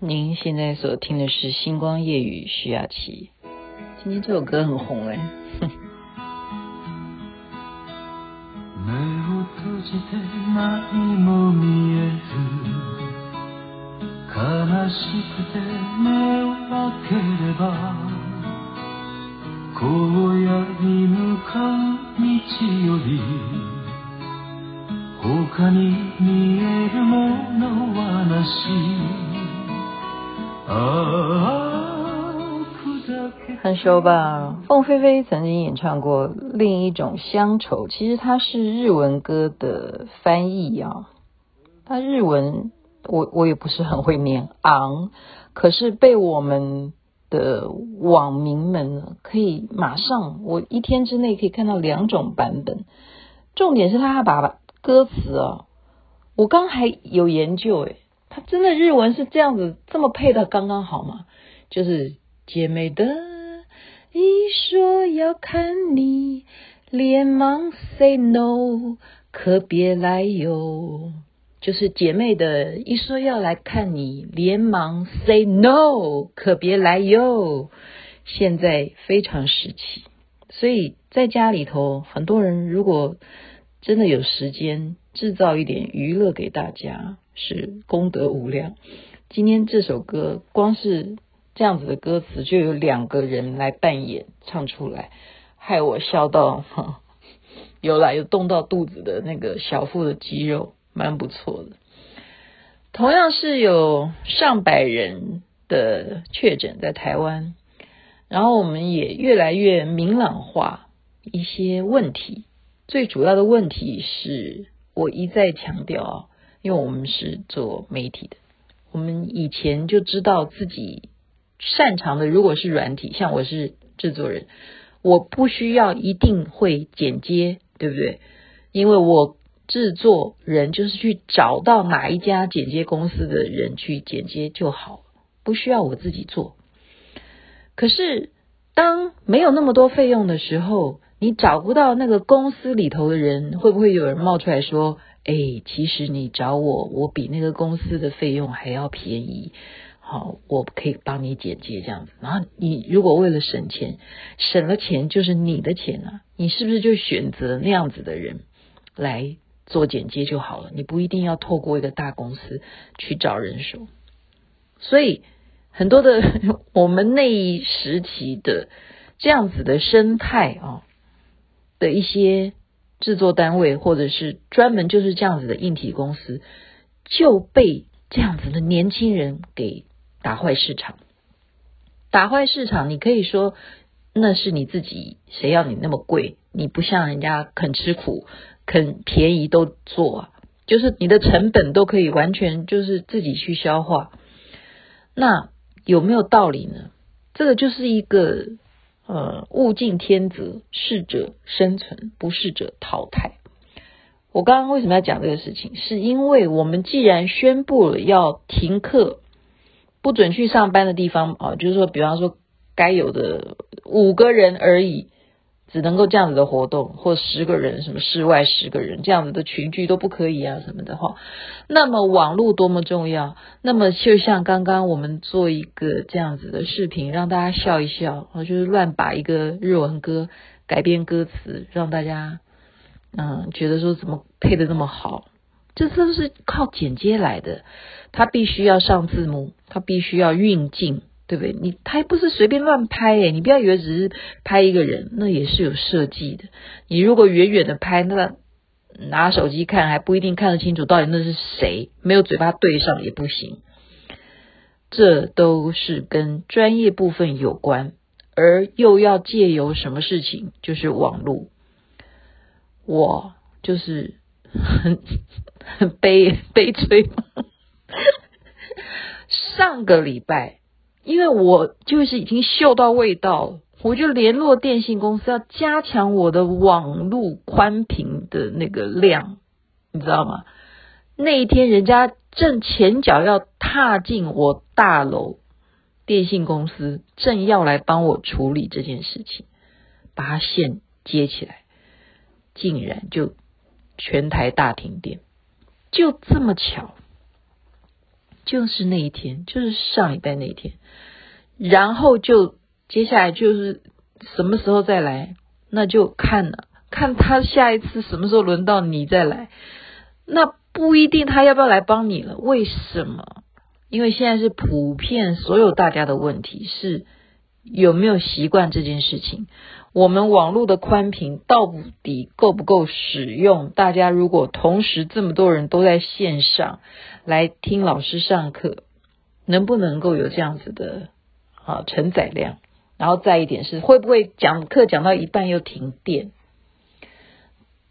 您现在所听的是《星光夜语》徐雅琪。今天这首歌很红哎。很熟吧？凤飞飞曾经演唱过《另一种乡愁》，其实它是日文歌的翻译啊。它日文我我也不是很会念昂，可是被我们的网民们可以马上，我一天之内可以看到两种版本。重点是他还把歌词啊，我刚还有研究诶，他真的日文是这样子，这么配的刚刚好吗？就是姐妹的。一说要看你，连忙 say no，可别来哟。就是姐妹的，一说要来看你，连忙 say no，可别来哟。现在非常时期，所以在家里头，很多人如果真的有时间，制造一点娱乐给大家，是功德无量。今天这首歌，光是。这样子的歌词就有两个人来扮演唱出来，害我笑到，有来有动到肚子的那个小腹的肌肉，蛮不错的。同样是有上百人的确诊在台湾，然后我们也越来越明朗化一些问题。最主要的问题是我一再强调，因为我们是做媒体的，我们以前就知道自己。擅长的如果是软体，像我是制作人，我不需要一定会剪接，对不对？因为我制作人就是去找到哪一家剪接公司的人去剪接就好，不需要我自己做。可是当没有那么多费用的时候，你找不到那个公司里头的人，会不会有人冒出来说：“哎，其实你找我，我比那个公司的费用还要便宜。”好，我可以帮你剪接这样子。然后你如果为了省钱，省了钱就是你的钱啊，你是不是就选择那样子的人来做剪接就好了？你不一定要透过一个大公司去找人手。所以很多的我们那一时期的这样子的生态啊的一些制作单位，或者是专门就是这样子的硬体公司，就被这样子的年轻人给。打坏市场，打坏市场，你可以说那是你自己，谁要你那么贵？你不像人家肯吃苦、肯便宜都做，就是你的成本都可以完全就是自己去消化。那有没有道理呢？这个就是一个呃，物竞天择，适者生存，不适者淘汰。我刚刚为什么要讲这个事情？是因为我们既然宣布了要停课。不准去上班的地方啊，就是说，比方说，该有的五个人而已，只能够这样子的活动，或十个人，什么室外十个人这样子的群聚都不可以啊，什么的哈。那么网络多么重要，那么就像刚刚我们做一个这样子的视频，让大家笑一笑，就是乱把一个日文歌改编歌词，让大家嗯觉得说怎么配的那么好。这都是靠剪接来的，它必须要上字幕，它必须要运镜，对不对？你他不是随便乱拍诶，你不要以为只是拍一个人，那也是有设计的。你如果远远的拍，那拿手机看还不一定看得清楚到底那是谁，没有嘴巴对上也不行。这都是跟专业部分有关，而又要借由什么事情，就是网络。我就是。很很悲悲催。上个礼拜，因为我就是已经嗅到味道了，我就联络电信公司要加强我的网络宽频的那个量，你知道吗？那一天人家正前脚要踏进我大楼，电信公司正要来帮我处理这件事情，把线接起来，竟然就。全台大停电，就这么巧，就是那一天，就是上一代那一天，然后就接下来就是什么时候再来，那就看了，看他下一次什么时候轮到你再来，那不一定他要不要来帮你了。为什么？因为现在是普遍所有大家的问题是有没有习惯这件事情。我们网络的宽频到底够不够使用？大家如果同时这么多人都在线上来听老师上课，能不能够有这样子的啊承载量？然后再一点是会不会讲课讲到一半又停电？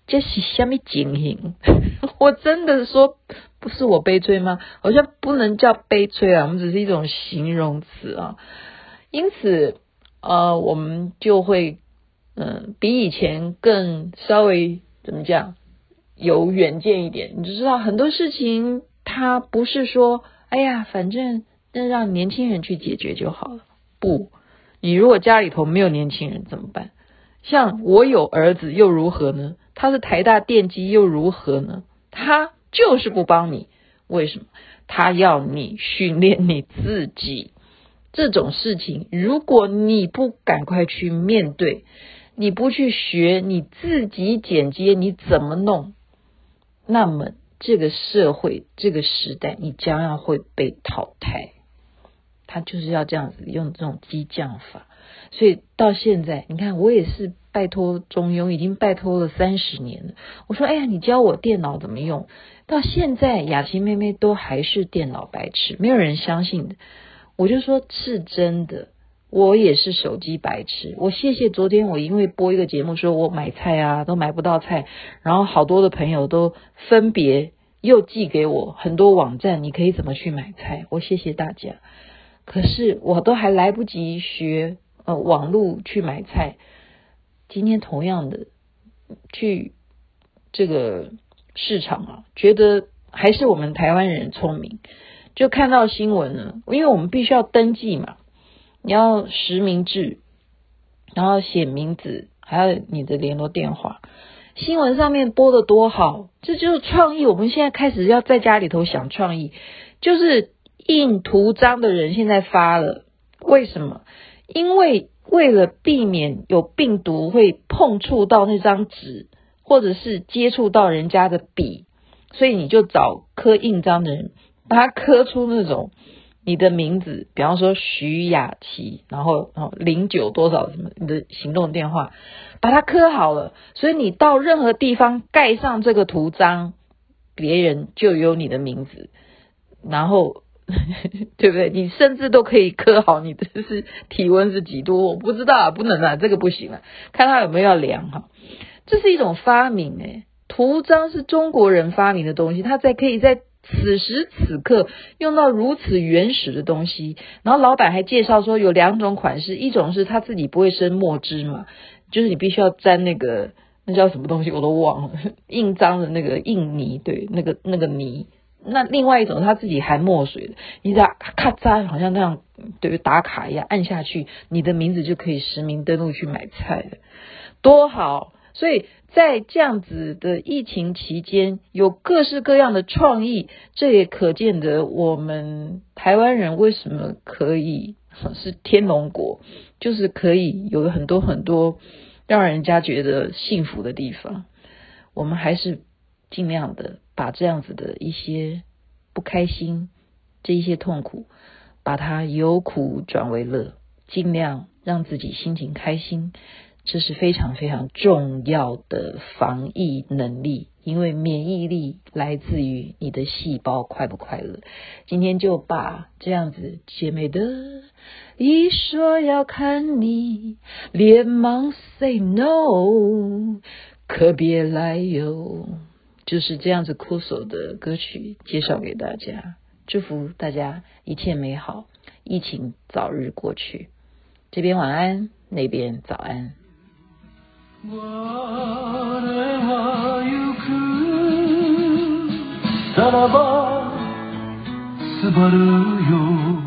这是什么情形？我真的说不是我悲催吗？好像不能叫悲催啊，我们只是一种形容词啊。因此呃，我们就会。嗯，比以前更稍微怎么讲有远见一点，你就知道很多事情它不是说，哎呀，反正那让年轻人去解决就好了。不，你如果家里头没有年轻人怎么办？像我有儿子又如何呢？他是台大电机又如何呢？他就是不帮你，为什么？他要你训练你自己。这种事情，如果你不赶快去面对。你不去学，你自己剪接，你怎么弄？那么这个社会，这个时代，你将要会被淘汰。他就是要这样子用这种激将法。所以到现在，你看我也是拜托中庸，已经拜托了三十年了。我说，哎呀，你教我电脑怎么用？到现在，雅琪妹妹都还是电脑白痴，没有人相信的。我就说是真的。我也是手机白痴，我谢谢昨天我因为播一个节目说我买菜啊都买不到菜，然后好多的朋友都分别又寄给我很多网站，你可以怎么去买菜？我谢谢大家。可是我都还来不及学呃网络去买菜，今天同样的去这个市场啊，觉得还是我们台湾人聪明，就看到新闻了，因为我们必须要登记嘛。你要实名制，然后写名字，还有你的联络电话。新闻上面播的多好，这就是创意。我们现在开始要在家里头想创意，就是印图章的人现在发了。为什么？因为为了避免有病毒会碰触到那张纸，或者是接触到人家的笔，所以你就找刻印章的人，把它刻出那种。你的名字，比方说徐雅琪，然后哦零九多少什么，你的行动电话，把它刻好了，所以你到任何地方盖上这个图章，别人就有你的名字，然后 对不对？你甚至都可以刻好你的是体温是几度，我不知道啊，不能啊，这个不行啊，看他有没有要量哈，这是一种发明诶，图章是中国人发明的东西，它在可以在。此时此刻用到如此原始的东西，然后老板还介绍说有两种款式，一种是他自己不会生墨汁嘛，就是你必须要沾那个那叫什么东西我都忘了，印章的那个印泥，对，那个那个泥。那另外一种他自己含墨水的，你只要咔嚓，好像那样对打卡一样按下去，你的名字就可以实名登录去买菜了，多好！所以。在这样子的疫情期间，有各式各样的创意，这也可见得我们台湾人为什么可以 是天龙国，就是可以有很多很多让人家觉得幸福的地方。我们还是尽量的把这样子的一些不开心、这一些痛苦，把它由苦转为乐，尽量让自己心情开心。这是非常非常重要的防疫能力，因为免疫力来自于你的细胞快不快乐。今天就把这样子姐妹的，一说要看你，连忙 say no，可别来哟，就是这样子酷手的歌曲介绍给大家，祝福大家一切美好，疫情早日过去。这边晚安，那边早安。ならばすばるよ